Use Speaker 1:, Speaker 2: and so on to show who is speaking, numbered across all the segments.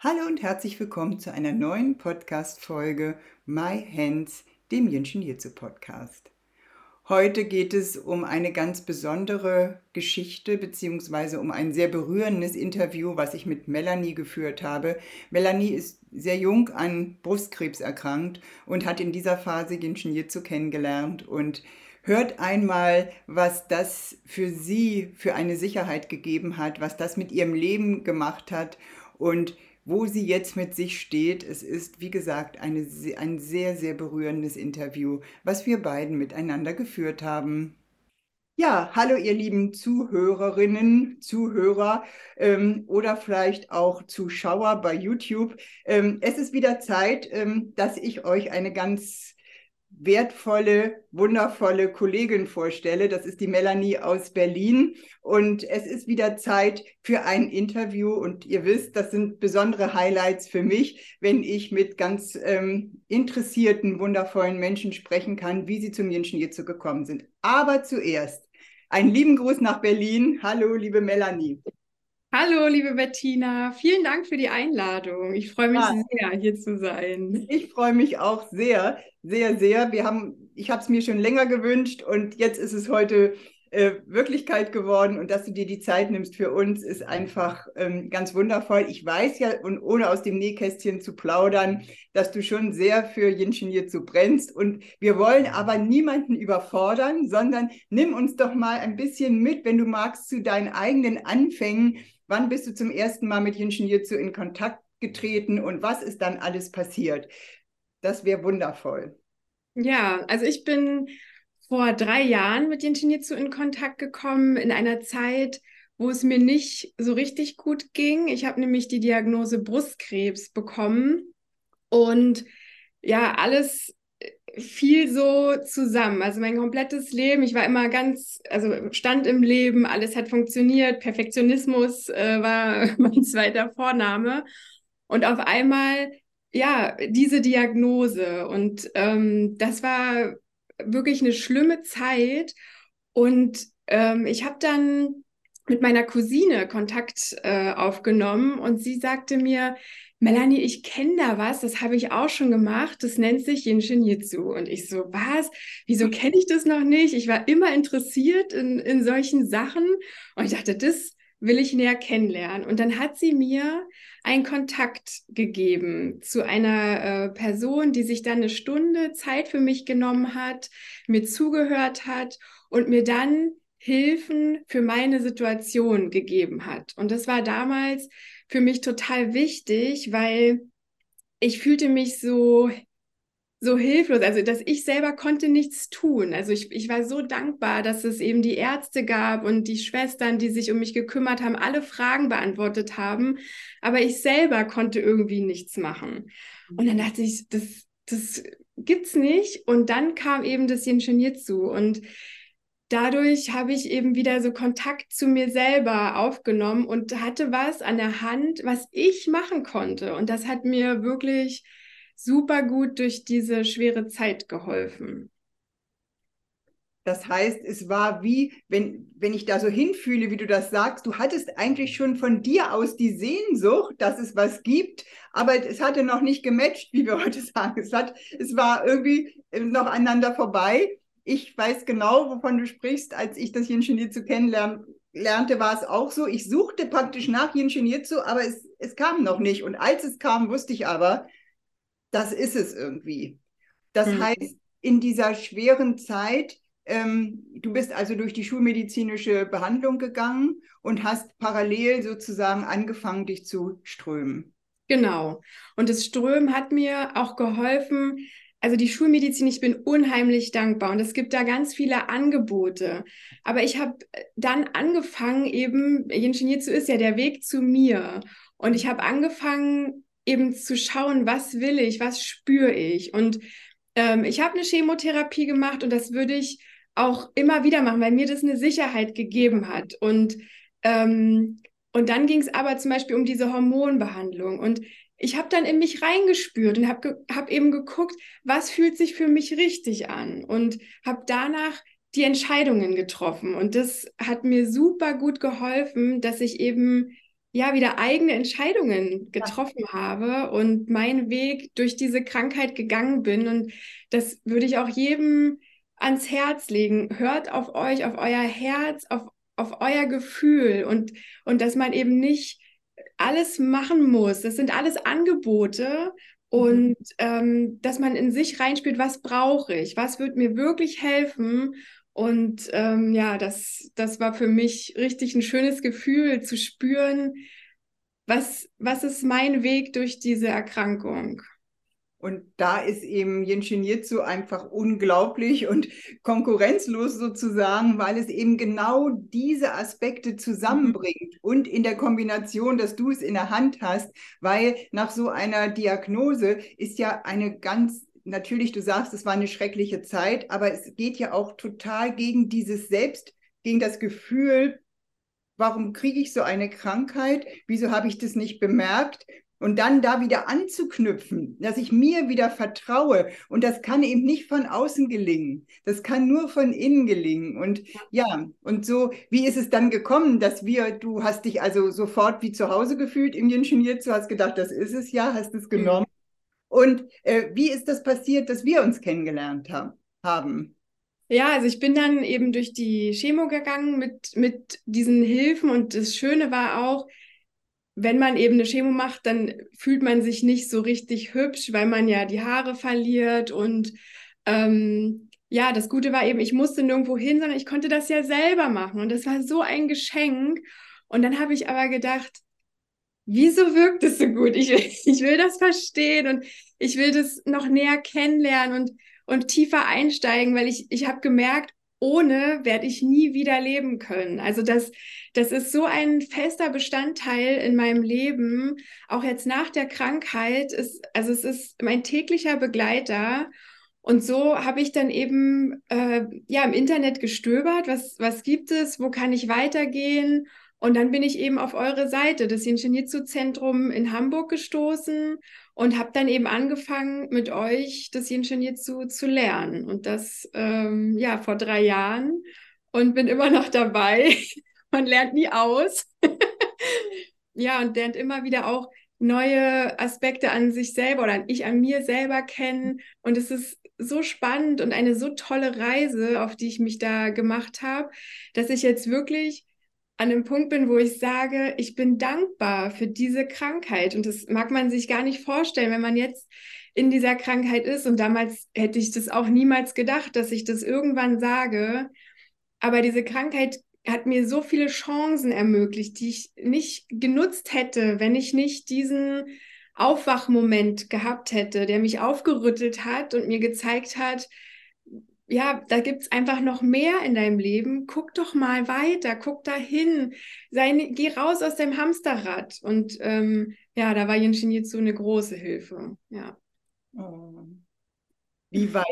Speaker 1: Hallo und herzlich willkommen zu einer neuen Podcast-Folge My Hands, dem Jünschen hierzu Podcast. Heute geht es um eine ganz besondere Geschichte beziehungsweise um ein sehr berührendes Interview, was ich mit Melanie geführt habe. Melanie ist sehr jung an Brustkrebs erkrankt und hat in dieser Phase Jinshin Jitsu kennengelernt und hört einmal, was das für sie für eine Sicherheit gegeben hat, was das mit ihrem Leben gemacht hat und wo sie jetzt mit sich steht. Es ist, wie gesagt, eine, ein sehr, sehr berührendes Interview, was wir beiden miteinander geführt haben. Ja, hallo ihr lieben Zuhörerinnen, Zuhörer ähm, oder vielleicht auch Zuschauer bei YouTube. Ähm, es ist wieder Zeit, ähm, dass ich euch eine ganz wertvolle, wundervolle Kollegin vorstelle. Das ist die Melanie aus Berlin. Und es ist wieder Zeit für ein Interview. Und ihr wisst, das sind besondere Highlights für mich, wenn ich mit ganz ähm, interessierten, wundervollen Menschen sprechen kann, wie sie zum Jenschen hierzu gekommen sind. Aber zuerst einen lieben Gruß nach Berlin. Hallo, liebe Melanie.
Speaker 2: Hallo, liebe Bettina. Vielen Dank für die Einladung. Ich freue mich ja. sehr, hier zu sein.
Speaker 1: Ich freue mich auch sehr, sehr, sehr. Wir haben, ich habe es mir schon länger gewünscht und jetzt ist es heute äh, Wirklichkeit geworden und dass du dir die Zeit nimmst für uns, ist einfach ähm, ganz wundervoll. Ich weiß ja, und ohne aus dem Nähkästchen zu plaudern, dass du schon sehr für Jinshin zu brennst und wir wollen aber niemanden überfordern, sondern nimm uns doch mal ein bisschen mit, wenn du magst, zu deinen eigenen Anfängen Wann bist du zum ersten Mal mit Jinshin Jitsu in Kontakt getreten und was ist dann alles passiert? Das wäre wundervoll.
Speaker 2: Ja, also ich bin vor drei Jahren mit Jinshin Jitsu in Kontakt gekommen, in einer Zeit, wo es mir nicht so richtig gut ging. Ich habe nämlich die Diagnose Brustkrebs bekommen und ja, alles viel so zusammen. Also mein komplettes Leben, ich war immer ganz, also stand im Leben, alles hat funktioniert, Perfektionismus äh, war mein zweiter Vorname. Und auf einmal, ja, diese Diagnose. Und ähm, das war wirklich eine schlimme Zeit. Und ähm, ich habe dann mit meiner Cousine Kontakt äh, aufgenommen und sie sagte mir, Melanie, ich kenne da was, das habe ich auch schon gemacht, das nennt sich Yin Shin Jitsu. Und ich so, was? Wieso kenne ich das noch nicht? Ich war immer interessiert in, in solchen Sachen und ich dachte, das will ich näher kennenlernen. Und dann hat sie mir einen Kontakt gegeben zu einer äh, Person, die sich dann eine Stunde Zeit für mich genommen hat, mir zugehört hat und mir dann Hilfen für meine Situation gegeben hat. Und das war damals für mich total wichtig, weil ich fühlte mich so so hilflos, also dass ich selber konnte nichts tun. Also ich, ich war so dankbar, dass es eben die Ärzte gab und die Schwestern, die sich um mich gekümmert haben, alle Fragen beantwortet haben, aber ich selber konnte irgendwie nichts machen. Und dann dachte ich, das, das gibt's nicht. Und dann kam eben das Jinshinjitsu und dadurch habe ich eben wieder so Kontakt zu mir selber aufgenommen und hatte was an der Hand, was ich machen konnte. Und das hat mir wirklich super gut durch diese schwere Zeit geholfen.
Speaker 1: Das heißt, es war wie, wenn, wenn ich da so hinfühle, wie du das sagst, du hattest eigentlich schon von dir aus die Sehnsucht, dass es was gibt, aber es hatte noch nicht gematcht, wie wir heute sagen. Es, hat, es war irgendwie noch aneinander vorbei ich weiß genau, wovon du sprichst. Als ich das Yin Shin Jitsu kennenlernte, war es auch so. Ich suchte praktisch nach Jitsu, aber es, es kam noch nicht. Und als es kam, wusste ich aber, das ist es irgendwie. Das mhm. heißt, in dieser schweren Zeit, ähm, du bist also durch die schulmedizinische Behandlung gegangen und hast parallel sozusagen angefangen, dich zu strömen.
Speaker 2: Genau. Und das Strömen hat mir auch geholfen, also die Schulmedizin, ich bin unheimlich dankbar und es gibt da ganz viele Angebote. Aber ich habe dann angefangen, eben, Ingenieur zu ist ja der Weg zu mir. Und ich habe angefangen, eben zu schauen, was will ich, was spüre ich. Und ähm, ich habe eine Chemotherapie gemacht und das würde ich auch immer wieder machen, weil mir das eine Sicherheit gegeben hat. Und, ähm, und dann ging es aber zum Beispiel um diese Hormonbehandlung. Und ich habe dann in mich reingespürt und habe hab eben geguckt, was fühlt sich für mich richtig an und habe danach die Entscheidungen getroffen. Und das hat mir super gut geholfen, dass ich eben ja wieder eigene Entscheidungen getroffen ja. habe und meinen Weg durch diese Krankheit gegangen bin. Und das würde ich auch jedem ans Herz legen. Hört auf euch, auf euer Herz, auf, auf euer Gefühl und, und dass man eben nicht alles machen muss. Das sind alles Angebote mhm. und ähm, dass man in sich reinspielt, was brauche ich, was wird mir wirklich helfen. Und ähm, ja, das, das war für mich richtig ein schönes Gefühl zu spüren, was, was ist mein Weg durch diese Erkrankung.
Speaker 1: Und da ist eben Jinshin Jitsu einfach unglaublich und konkurrenzlos sozusagen, weil es eben genau diese Aspekte zusammenbringt mhm. und in der Kombination, dass du es in der Hand hast, weil nach so einer Diagnose ist ja eine ganz Natürlich, du sagst, es war eine schreckliche Zeit, aber es geht ja auch total gegen dieses Selbst, gegen das Gefühl, warum kriege ich so eine Krankheit? Wieso habe ich das nicht bemerkt? und dann da wieder anzuknüpfen, dass ich mir wieder vertraue. Und das kann eben nicht von außen gelingen. Das kann nur von innen gelingen. Und ja, und so, wie ist es dann gekommen, dass wir, du hast dich also sofort wie zu Hause gefühlt im Ingenieur, hast gedacht, das ist es ja, hast es mhm. genommen. Und äh, wie ist das passiert, dass wir uns kennengelernt haben? haben?
Speaker 2: Ja, also ich bin dann eben durch die Chemo gegangen mit, mit diesen Hilfen und das Schöne war auch, wenn man eben eine Chemo macht, dann fühlt man sich nicht so richtig hübsch, weil man ja die Haare verliert. Und ähm, ja, das Gute war eben, ich musste nirgendwo hin, sondern ich konnte das ja selber machen. Und das war so ein Geschenk. Und dann habe ich aber gedacht, wieso wirkt es so gut? Ich, ich will das verstehen und ich will das noch näher kennenlernen und, und tiefer einsteigen, weil ich, ich habe gemerkt, ohne werde ich nie wieder leben können. Also das, das ist so ein fester Bestandteil in meinem Leben, auch jetzt nach der Krankheit. Ist, also es ist mein täglicher Begleiter. Und so habe ich dann eben äh, ja im Internet gestöbert, was, was gibt es, wo kann ich weitergehen. Und dann bin ich eben auf eure Seite, das Jinjitsu-Zentrum in Hamburg gestoßen und habe dann eben angefangen, mit euch das Jinshinjitsu zu lernen. Und das ähm, ja vor drei Jahren und bin immer noch dabei. Man lernt nie aus. ja, und lernt immer wieder auch neue Aspekte an sich selber oder ich an mir selber kennen. Und es ist so spannend und eine so tolle Reise, auf die ich mich da gemacht habe, dass ich jetzt wirklich an einem Punkt bin, wo ich sage, ich bin dankbar für diese Krankheit. Und das mag man sich gar nicht vorstellen, wenn man jetzt in dieser Krankheit ist. Und damals hätte ich das auch niemals gedacht, dass ich das irgendwann sage. Aber diese Krankheit hat mir so viele Chancen ermöglicht, die ich nicht genutzt hätte, wenn ich nicht diesen Aufwachmoment gehabt hätte, der mich aufgerüttelt hat und mir gezeigt hat, ja, da gibt es einfach noch mehr in deinem Leben. Guck doch mal weiter, guck dahin, geh raus aus deinem Hamsterrad. Und ähm, ja, da war Jinshin Jitsu eine große Hilfe. Ja. Oh.
Speaker 1: Wie weit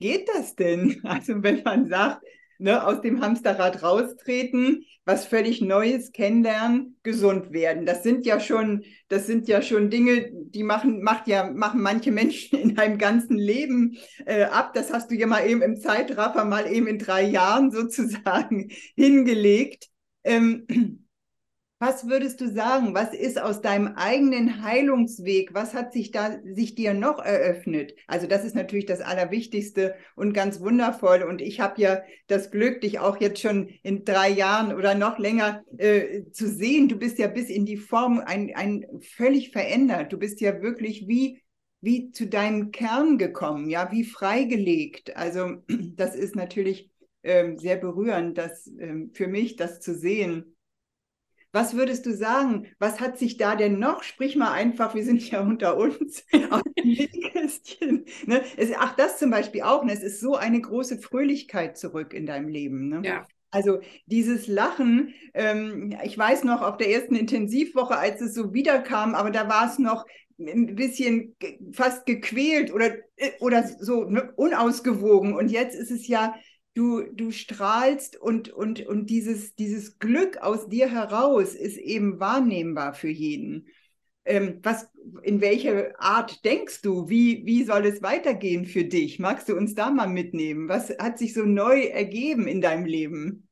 Speaker 1: geht das denn? Also wenn man sagt, ne, aus dem Hamsterrad raustreten, was völlig Neues kennenlernen, gesund werden. Das sind ja schon, das sind ja schon Dinge, die machen, macht ja, machen manche Menschen in einem ganzen Leben äh, ab. Das hast du ja mal eben im Zeitraffer mal eben in drei Jahren sozusagen hingelegt. Ähm, was würdest du sagen? Was ist aus deinem eigenen Heilungsweg? Was hat sich da sich dir noch eröffnet? Also das ist natürlich das Allerwichtigste und ganz wundervoll. Und ich habe ja das Glück, dich auch jetzt schon in drei Jahren oder noch länger äh, zu sehen. Du bist ja bis in die Form ein, ein völlig verändert. Du bist ja wirklich wie wie zu deinem Kern gekommen, ja, wie freigelegt. Also das ist natürlich ähm, sehr berührend, das ähm, für mich, das zu sehen. Was würdest du sagen? Was hat sich da denn noch? Sprich mal einfach, wir sind ja unter uns. Ne? Es, ach, das zum Beispiel auch. Ne? Es ist so eine große Fröhlichkeit zurück in deinem Leben. Ne?
Speaker 2: Ja.
Speaker 1: Also dieses Lachen, ähm, ich weiß noch auf der ersten Intensivwoche, als es so wiederkam, aber da war es noch ein bisschen fast gequält oder, äh, oder so ne, unausgewogen. Und jetzt ist es ja, du, du strahlst und, und, und dieses, dieses Glück aus dir heraus ist eben wahrnehmbar für jeden. Ähm, was, in welche Art denkst du? Wie, wie soll es weitergehen für dich? Magst du uns da mal mitnehmen? Was hat sich so neu ergeben in deinem Leben?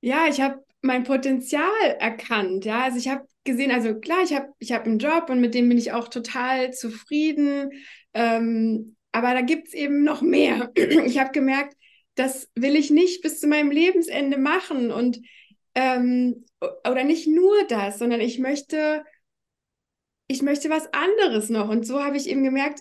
Speaker 2: Ja, ich habe mein Potenzial erkannt. Ja, also ich habe gesehen, also klar, ich habe ich hab einen Job und mit dem bin ich auch total zufrieden. Ähm, aber da gibt es eben noch mehr. Ich habe gemerkt, das will ich nicht bis zu meinem Lebensende machen und ähm, oder nicht nur das, sondern ich möchte, ich möchte was anderes noch. Und so habe ich eben gemerkt,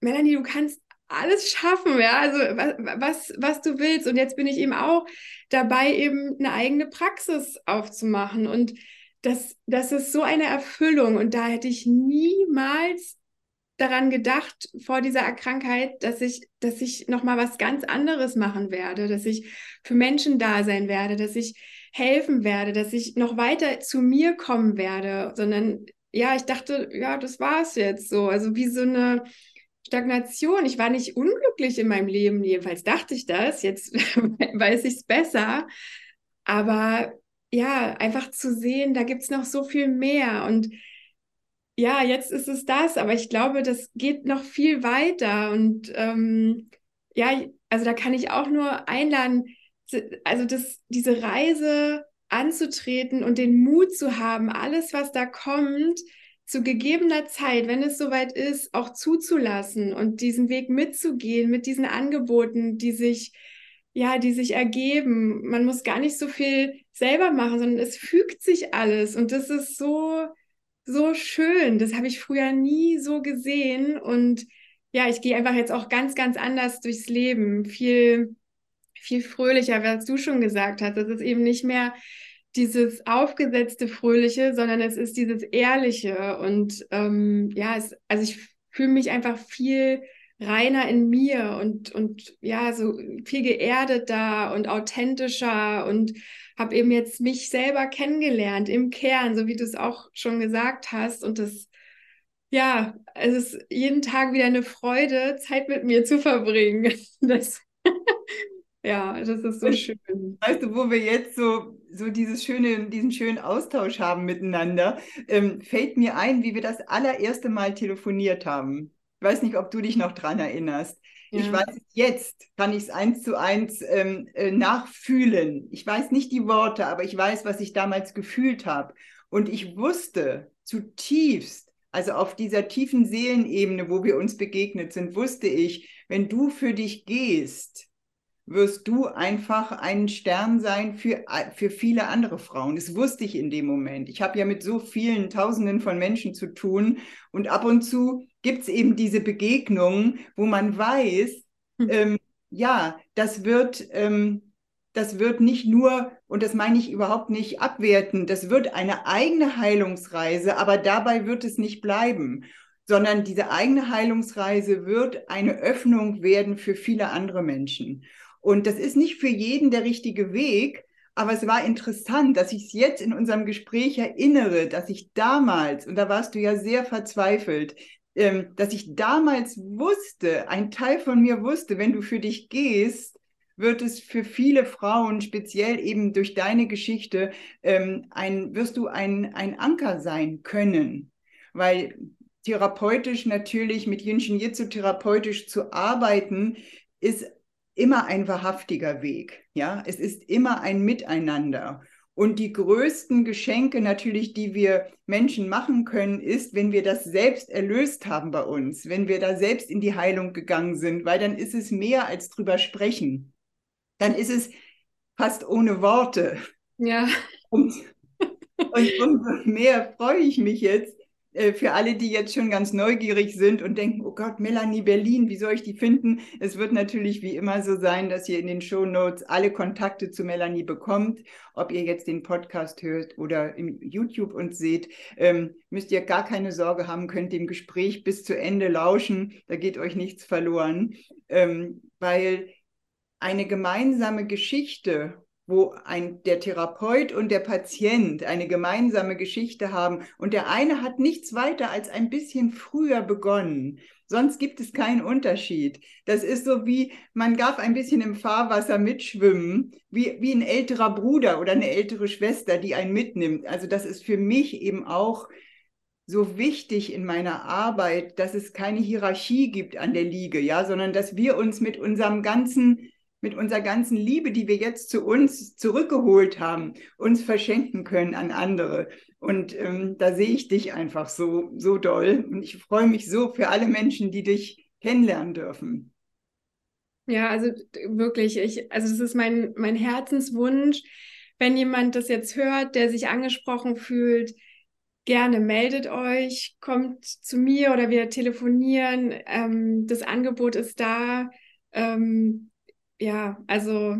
Speaker 2: Melanie, du kannst alles schaffen, ja, also was, was du willst. Und jetzt bin ich eben auch dabei, eben eine eigene Praxis aufzumachen. Und das, das ist so eine Erfüllung. Und da hätte ich niemals daran gedacht vor dieser Krankheit, dass ich, dass ich nochmal was ganz anderes machen werde, dass ich für Menschen da sein werde, dass ich helfen werde, dass ich noch weiter zu mir kommen werde, sondern ja, ich dachte, ja, das war es jetzt so. Also wie so eine Stagnation. Ich war nicht unglücklich in meinem Leben, jedenfalls dachte ich das. Jetzt weiß ich es besser. Aber ja, einfach zu sehen, da gibt es noch so viel mehr. Und ja, jetzt ist es das, aber ich glaube, das geht noch viel weiter. Und ähm, ja, also da kann ich auch nur einladen, also das, diese Reise anzutreten und den Mut zu haben, alles, was da kommt, zu gegebener Zeit, wenn es soweit ist, auch zuzulassen und diesen Weg mitzugehen mit diesen Angeboten, die sich ja, die sich ergeben. Man muss gar nicht so viel selber machen, sondern es fügt sich alles und das ist so so schön. Das habe ich früher nie so gesehen und ja, ich gehe einfach jetzt auch ganz ganz anders durchs Leben, viel viel fröhlicher, was du schon gesagt hast. Das ist eben nicht mehr dieses aufgesetzte Fröhliche, sondern es ist dieses Ehrliche. Und ähm, ja, es, also ich fühle mich einfach viel reiner in mir und, und ja, so viel geerdeter und authentischer und habe eben jetzt mich selber kennengelernt im Kern, so wie du es auch schon gesagt hast. Und das, ja, es ist jeden Tag wieder eine Freude, Zeit mit mir zu verbringen. Das, ja, das ist so schön.
Speaker 1: Weißt du, wo wir jetzt so, so dieses schöne, diesen schönen Austausch haben miteinander, ähm, fällt mir ein, wie wir das allererste Mal telefoniert haben. Ich weiß nicht, ob du dich noch dran erinnerst. Ja. Ich weiß jetzt, kann ich es eins zu eins ähm, äh, nachfühlen. Ich weiß nicht die Worte, aber ich weiß, was ich damals gefühlt habe. Und ich wusste zutiefst, also auf dieser tiefen Seelenebene, wo wir uns begegnet sind, wusste ich, wenn du für dich gehst, wirst du einfach ein Stern sein für, für viele andere Frauen. Das wusste ich in dem Moment. Ich habe ja mit so vielen Tausenden von Menschen zu tun und ab und zu gibt es eben diese Begegnungen, wo man weiß, hm. ähm, ja, das wird, ähm, das wird nicht nur, und das meine ich überhaupt nicht abwerten, das wird eine eigene Heilungsreise, aber dabei wird es nicht bleiben sondern diese eigene Heilungsreise wird eine Öffnung werden für viele andere Menschen. Und das ist nicht für jeden der richtige Weg, aber es war interessant, dass ich es jetzt in unserem Gespräch erinnere, dass ich damals, und da warst du ja sehr verzweifelt, ähm, dass ich damals wusste, ein Teil von mir wusste, wenn du für dich gehst, wird es für viele Frauen, speziell eben durch deine Geschichte, ähm, ein, wirst du ein, ein Anker sein können. Weil therapeutisch natürlich mit Jinshin Jitsu therapeutisch zu arbeiten, ist immer ein wahrhaftiger Weg. Ja, es ist immer ein Miteinander. Und die größten Geschenke natürlich, die wir Menschen machen können, ist, wenn wir das selbst erlöst haben bei uns, wenn wir da selbst in die Heilung gegangen sind, weil dann ist es mehr als drüber sprechen. Dann ist es fast ohne Worte.
Speaker 2: Ja.
Speaker 1: Und, und umso mehr freue ich mich jetzt, für alle, die jetzt schon ganz neugierig sind und denken, oh Gott, Melanie Berlin, wie soll ich die finden? Es wird natürlich wie immer so sein, dass ihr in den Show Notes alle Kontakte zu Melanie bekommt. Ob ihr jetzt den Podcast hört oder im YouTube uns seht, ähm, müsst ihr gar keine Sorge haben, könnt dem Gespräch bis zu Ende lauschen. Da geht euch nichts verloren, ähm, weil eine gemeinsame Geschichte wo ein, der Therapeut und der Patient eine gemeinsame Geschichte haben und der eine hat nichts weiter als ein bisschen früher begonnen. Sonst gibt es keinen Unterschied. Das ist so wie, man darf ein bisschen im Fahrwasser mitschwimmen, wie, wie ein älterer Bruder oder eine ältere Schwester, die einen mitnimmt. Also das ist für mich eben auch so wichtig in meiner Arbeit, dass es keine Hierarchie gibt an der Liege, ja, sondern dass wir uns mit unserem ganzen mit unserer ganzen Liebe, die wir jetzt zu uns zurückgeholt haben, uns verschenken können an andere. Und ähm, da sehe ich dich einfach so, so doll. Und ich freue mich so für alle Menschen, die dich kennenlernen dürfen.
Speaker 2: Ja, also wirklich, ich, also es ist mein, mein Herzenswunsch, wenn jemand das jetzt hört, der sich angesprochen fühlt, gerne meldet euch, kommt zu mir oder wir telefonieren. Ähm, das Angebot ist da. Ähm, ja, also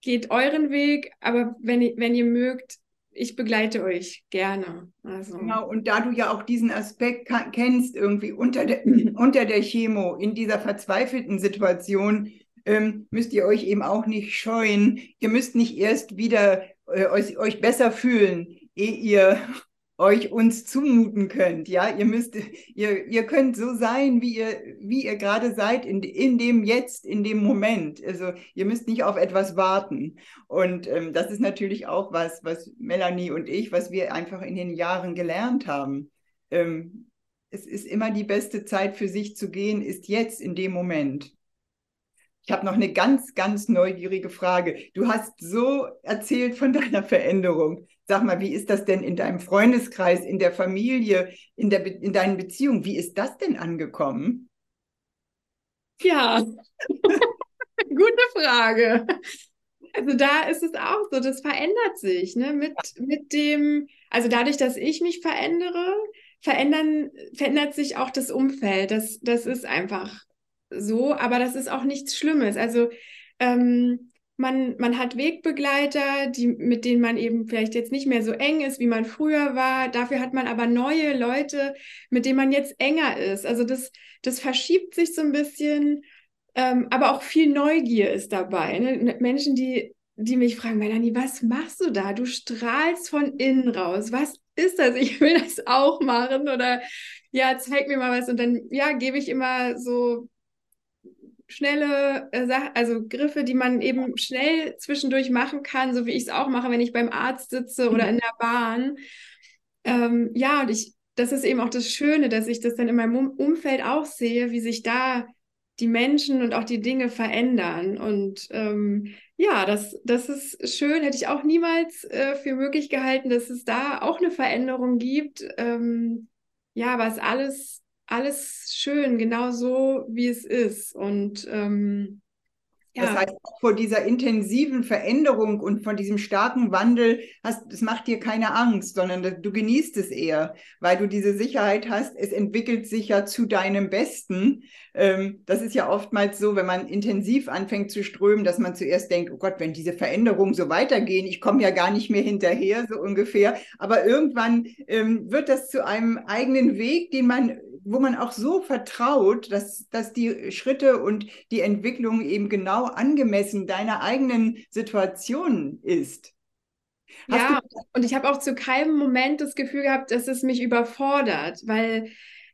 Speaker 2: geht euren Weg, aber wenn, wenn ihr mögt, ich begleite euch gerne. Also.
Speaker 1: Genau, und da du ja auch diesen Aspekt kennst, irgendwie unter der, unter der Chemo, in dieser verzweifelten Situation, ähm, müsst ihr euch eben auch nicht scheuen. Ihr müsst nicht erst wieder äh, euch, euch besser fühlen, ehe ihr euch uns zumuten könnt. Ja, ihr müsst, ihr, ihr könnt so sein, wie ihr, wie ihr gerade seid, in, in dem Jetzt, in dem Moment. Also ihr müsst nicht auf etwas warten. Und ähm, das ist natürlich auch was, was Melanie und ich, was wir einfach in den Jahren gelernt haben. Ähm, es ist immer die beste Zeit für sich zu gehen, ist jetzt in dem Moment. Ich habe noch eine ganz, ganz neugierige Frage. Du hast so erzählt von deiner Veränderung. Sag mal, wie ist das denn in deinem Freundeskreis, in der Familie, in, der, in deinen Beziehungen? Wie ist das denn angekommen?
Speaker 2: Ja, gute Frage. Also da ist es auch so, das verändert sich, ne? Mit, mit dem, also dadurch, dass ich mich verändere, verändern, verändert sich auch das Umfeld. Das, das ist einfach so, aber das ist auch nichts Schlimmes. Also ähm, man, man hat Wegbegleiter, die, mit denen man eben vielleicht jetzt nicht mehr so eng ist, wie man früher war. Dafür hat man aber neue Leute, mit denen man jetzt enger ist. Also das, das verschiebt sich so ein bisschen, ähm, aber auch viel Neugier ist dabei. Ne? Menschen, die, die mich fragen, Melanie, was machst du da? Du strahlst von innen raus. Was ist das? Ich will das auch machen oder ja, zeig mir mal was. Und dann, ja, gebe ich immer so schnelle äh, Sachen, also Griffe, die man eben schnell zwischendurch machen kann, so wie ich es auch mache, wenn ich beim Arzt sitze oder mhm. in der Bahn. Ähm, ja, und ich, das ist eben auch das Schöne, dass ich das dann in meinem Umfeld auch sehe, wie sich da die Menschen und auch die Dinge verändern. Und ähm, ja, das, das ist schön. Hätte ich auch niemals äh, für möglich gehalten, dass es da auch eine Veränderung gibt. Ähm, ja, es alles alles schön, genau so, wie es ist. Und ähm,
Speaker 1: ja. Das heißt, vor dieser intensiven Veränderung und von diesem starken Wandel, hast, das macht dir keine Angst, sondern du genießt es eher, weil du diese Sicherheit hast, es entwickelt sich ja zu deinem Besten. Ähm, das ist ja oftmals so, wenn man intensiv anfängt zu strömen, dass man zuerst denkt, oh Gott, wenn diese Veränderungen so weitergehen, ich komme ja gar nicht mehr hinterher, so ungefähr. Aber irgendwann ähm, wird das zu einem eigenen Weg, den man wo man auch so vertraut, dass, dass die Schritte und die Entwicklung eben genau angemessen deiner eigenen Situation ist.
Speaker 2: Hast ja, und ich habe auch zu keinem Moment das Gefühl gehabt, dass es mich überfordert, weil,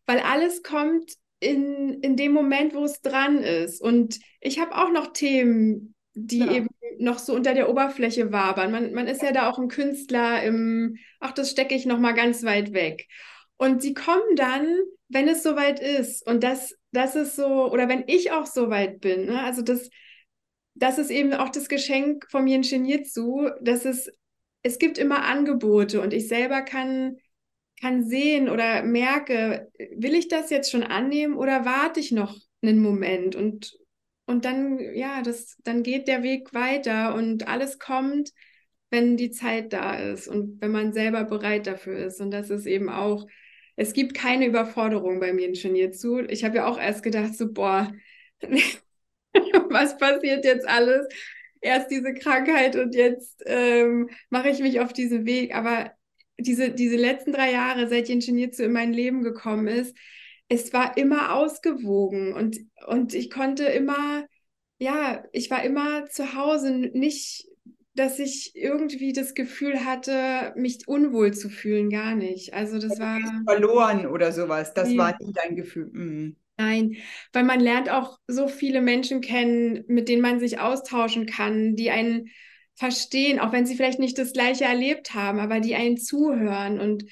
Speaker 2: weil alles kommt in, in dem Moment, wo es dran ist. Und ich habe auch noch Themen, die ja. eben noch so unter der Oberfläche wabern. Man, man ist ja da auch ein Künstler im, ach, das stecke ich noch mal ganz weit weg. Und sie kommen dann, wenn es soweit ist. Und das, das ist so, oder wenn ich auch soweit bin. Ne? Also das, das ist eben auch das Geschenk vom Yin Jitsu, dass es, es gibt immer Angebote und ich selber kann, kann sehen oder merke, will ich das jetzt schon annehmen oder warte ich noch einen Moment und, und dann, ja, das, dann geht der Weg weiter und alles kommt, wenn die Zeit da ist und wenn man selber bereit dafür ist. Und das ist eben auch es gibt keine Überforderung bei mir in Jitsu. Ich habe ja auch erst gedacht, so, boah, was passiert jetzt alles? Erst diese Krankheit und jetzt ähm, mache ich mich auf diesen Weg. Aber diese, diese letzten drei Jahre, seit Yin Jitsu in mein Leben gekommen ist, es war immer ausgewogen und, und ich konnte immer, ja, ich war immer zu Hause, nicht dass ich irgendwie das Gefühl hatte, mich unwohl zu fühlen, gar nicht. Also das war
Speaker 1: verloren oder sowas. Das nee. war nicht dein Gefühl. Mhm.
Speaker 2: Nein, weil man lernt auch so viele Menschen kennen, mit denen man sich austauschen kann, die einen verstehen, auch wenn sie vielleicht nicht das Gleiche erlebt haben, aber die einen zuhören. Und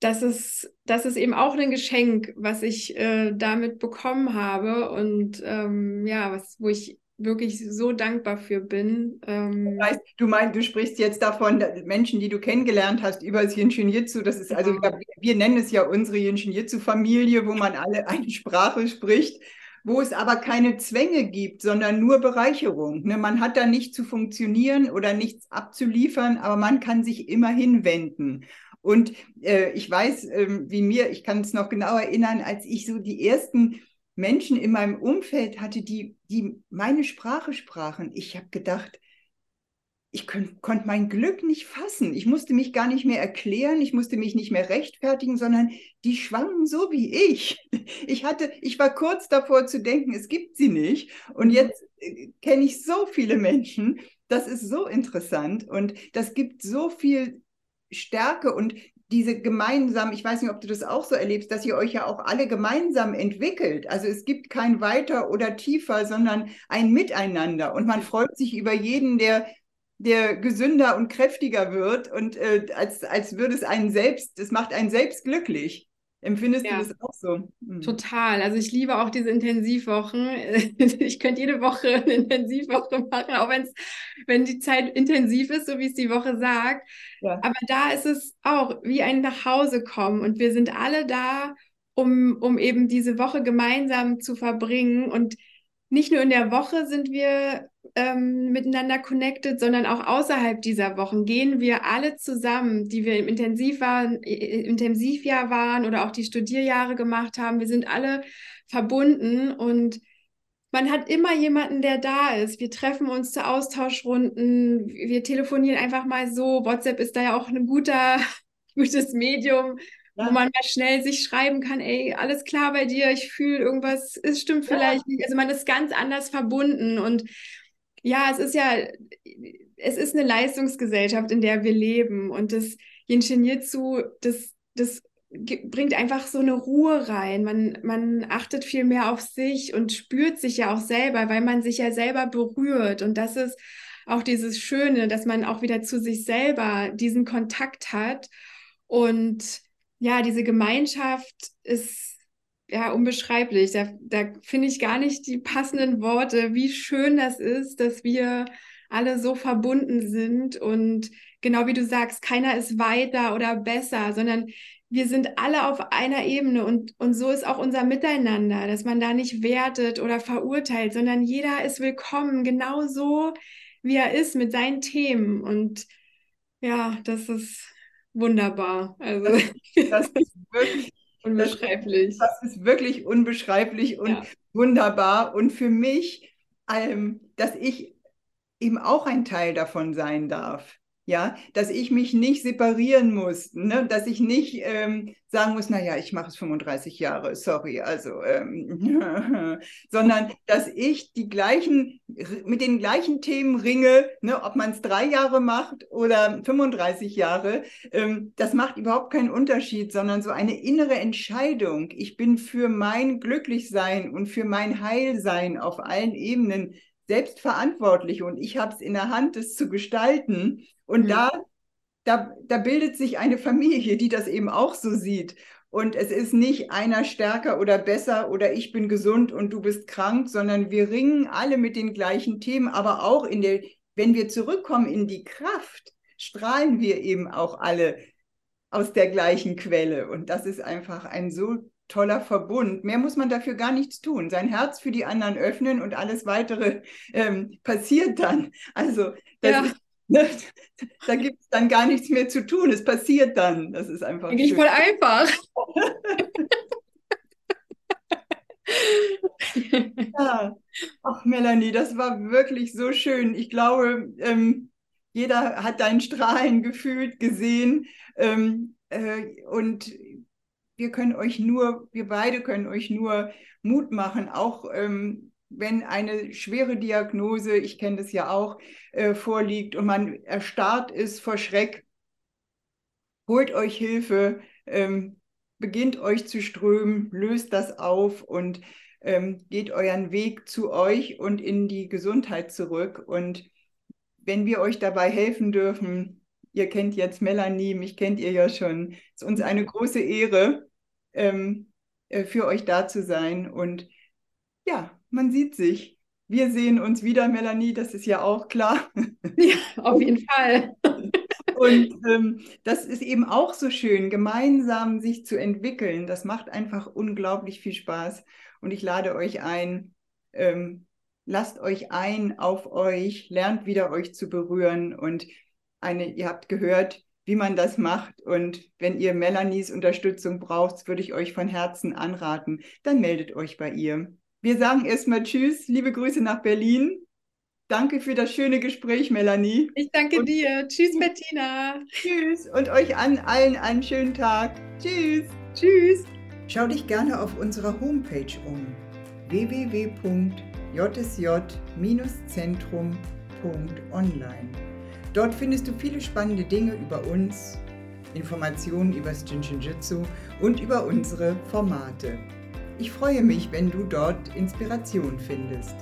Speaker 2: das ist, das ist eben auch ein Geschenk, was ich äh, damit bekommen habe und ähm, ja, was, wo ich wirklich so dankbar für bin.
Speaker 1: Ähm, das heißt, du meinst, du sprichst jetzt davon, Menschen, die du kennengelernt hast über das Yinshin Jitsu. Das ist also, genau. wir, nennen es ja unsere Yinshin Jitsu Familie, wo man alle eine Sprache spricht, wo es aber keine Zwänge gibt, sondern nur Bereicherung. Ne? Man hat da nicht zu funktionieren oder nichts abzuliefern, aber man kann sich immer hinwenden. Und äh, ich weiß, äh, wie mir, ich kann es noch genau erinnern, als ich so die ersten Menschen in meinem Umfeld hatte, die, die meine Sprache sprachen. Ich habe gedacht, ich konnte mein Glück nicht fassen. Ich musste mich gar nicht mehr erklären, ich musste mich nicht mehr rechtfertigen, sondern die schwangen so wie ich. Ich hatte, ich war kurz davor zu denken, es gibt sie nicht. Und mhm. jetzt äh, kenne ich so viele Menschen. Das ist so interessant und das gibt so viel Stärke und diese gemeinsam, ich weiß nicht, ob du das auch so erlebst, dass ihr euch ja auch alle gemeinsam entwickelt. Also es gibt kein weiter oder tiefer, sondern ein Miteinander. Und man freut sich über jeden, der, der gesünder und kräftiger wird und äh, als, als würde es einen selbst, es macht einen selbst glücklich. Empfindest ja. du das auch so?
Speaker 2: Mhm. Total. Also ich liebe auch diese Intensivwochen. Ich könnte jede Woche eine Intensivwoche machen, auch wenn's, wenn die Zeit intensiv ist, so wie es die Woche sagt. Ja. Aber da ist es auch wie ein Nachhausekommen und wir sind alle da, um, um eben diese Woche gemeinsam zu verbringen. Und nicht nur in der Woche sind wir ähm, miteinander connected, sondern auch außerhalb dieser Wochen gehen wir alle zusammen, die wir im Intensiv waren, Intensivjahr waren oder auch die Studierjahre gemacht haben. Wir sind alle verbunden und man hat immer jemanden, der da ist. Wir treffen uns zu Austauschrunden, wir telefonieren einfach mal so. WhatsApp ist da ja auch ein guter, gutes Medium, ja. wo man mal schnell sich schreiben kann, ey, alles klar bei dir, ich fühle irgendwas, es stimmt vielleicht nicht. Also man ist ganz anders verbunden und ja, es ist ja, es ist eine Leistungsgesellschaft, in der wir leben. Und das Jinshin Jitsu, das, das bringt einfach so eine Ruhe rein. Man, man achtet viel mehr auf sich und spürt sich ja auch selber, weil man sich ja selber berührt. Und das ist auch dieses Schöne, dass man auch wieder zu sich selber diesen Kontakt hat. Und ja, diese Gemeinschaft ist ja, unbeschreiblich. Da, da finde ich gar nicht die passenden Worte, wie schön das ist, dass wir alle so verbunden sind und genau wie du sagst, keiner ist weiter oder besser, sondern wir sind alle auf einer Ebene und, und so ist auch unser Miteinander, dass man da nicht wertet oder verurteilt, sondern jeder ist willkommen, genau so, wie er ist mit seinen Themen. Und ja, das ist wunderbar. Also
Speaker 1: das ist wirklich Unbeschreiblich. Das, das, ist wirklich unbeschreiblich und ja. wunderbar. Und für mich, ähm, dass ich eben auch ein Teil davon sein darf ja, dass ich mich nicht separieren muss, ne? dass ich nicht ähm, sagen muss, naja, ich mache es 35 Jahre, sorry, also, ähm, sondern dass ich die gleichen, mit den gleichen Themen ringe, ne? ob man es drei Jahre macht oder 35 Jahre, ähm, das macht überhaupt keinen Unterschied, sondern so eine innere Entscheidung. Ich bin für mein Glücklichsein und für mein Heilsein auf allen Ebenen selbstverantwortlich und ich habe es in der Hand, es zu gestalten. Und mhm. da, da, da bildet sich eine Familie, die das eben auch so sieht. Und es ist nicht einer stärker oder besser oder ich bin gesund und du bist krank, sondern wir ringen alle mit den gleichen Themen, aber auch in der, wenn wir zurückkommen in die Kraft, strahlen wir eben auch alle aus der gleichen Quelle. Und das ist einfach ein so toller Verbund. Mehr muss man dafür gar nichts tun. Sein Herz für die anderen öffnen und alles weitere ähm, passiert dann. Also ja. ist, ne, da gibt es dann gar nichts mehr zu tun. Es passiert dann. Das ist einfach.
Speaker 2: Eigentlich voll einfach.
Speaker 1: ja. Ach, Melanie, das war wirklich so schön. Ich glaube, ähm, jeder hat dein Strahlen gefühlt, gesehen. Ähm, äh, und wir können euch nur, wir beide können euch nur Mut machen, auch ähm, wenn eine schwere Diagnose, ich kenne das ja auch, äh, vorliegt und man erstarrt ist vor Schreck, holt euch Hilfe, ähm, beginnt euch zu strömen, löst das auf und ähm, geht euren Weg zu euch und in die Gesundheit zurück. Und wenn wir euch dabei helfen dürfen, ihr kennt jetzt Melanie, mich kennt ihr ja schon, es ist uns eine große Ehre, ähm, äh, für euch da zu sein. Und ja, man sieht sich. Wir sehen uns wieder, Melanie, das ist ja auch klar.
Speaker 2: Ja, auf jeden Fall.
Speaker 1: Und ähm, das ist eben auch so schön, gemeinsam sich zu entwickeln. Das macht einfach unglaublich viel Spaß. Und ich lade euch ein, ähm, lasst euch ein auf euch, lernt wieder euch zu berühren. Und eine, ihr habt gehört, wie man das macht. Und wenn ihr Melanies Unterstützung braucht, würde ich euch von Herzen anraten, dann meldet euch bei ihr. Wir sagen erstmal Tschüss, liebe Grüße nach Berlin. Danke für das schöne Gespräch, Melanie.
Speaker 2: Ich danke und dir. Tschüss, Bettina.
Speaker 1: Tschüss und euch an allen einen schönen Tag. Tschüss. Tschüss. Schau dich gerne auf unserer Homepage um www.jsj-zentrum.online. Dort findest du viele spannende Dinge über uns, Informationen über das Jinshinjutsu und über unsere Formate. Ich freue mich, wenn du dort Inspiration findest.